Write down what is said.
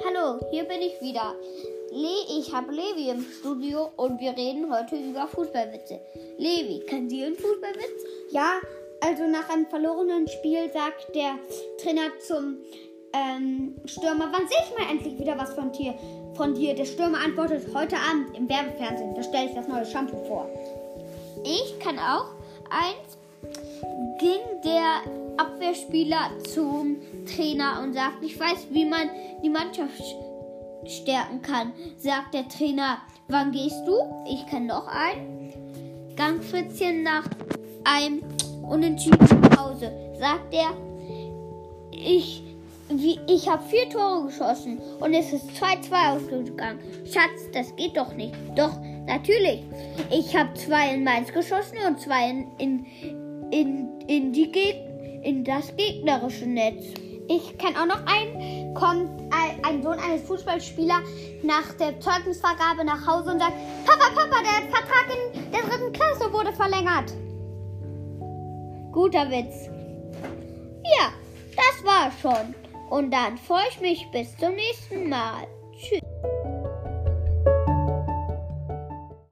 Hallo, hier bin ich wieder. Le ich habe Levi im Studio und wir reden heute über Fußballwitze. Levi, kann Sie einen Fußballwitz? Ja, also nach einem verlorenen Spiel sagt der Trainer zum ähm, Stürmer, wann sehe ich mal endlich wieder was von dir? Von dir. Der Stürmer antwortet heute Abend im Werbefernsehen. Da stelle ich das neue Shampoo vor. Ich kann auch eins. Abwehrspieler zum Trainer und sagt, ich weiß, wie man die Mannschaft stärken kann. Sagt der Trainer, wann gehst du? Ich kann noch ein. Gangfritzchen nach einem Unentschieden nach Hause. Sagt er, ich, ich habe vier Tore geschossen und es ist 2-2 ausgegangen. Schatz, das geht doch nicht. Doch, natürlich. Ich habe zwei in Mainz geschossen und zwei in, in, in, in, die Geg in das gegnerische Netz. Ich kenne auch noch einen, kommt ein Sohn eines Fußballspielers nach der Zeugnisvergabe nach Hause und sagt, Papa, Papa, der Vertrag in der dritten Klasse wurde verlängert. Guter Witz. Ja, das war schon. Und dann freue ich mich bis zum nächsten Mal. Tschüss.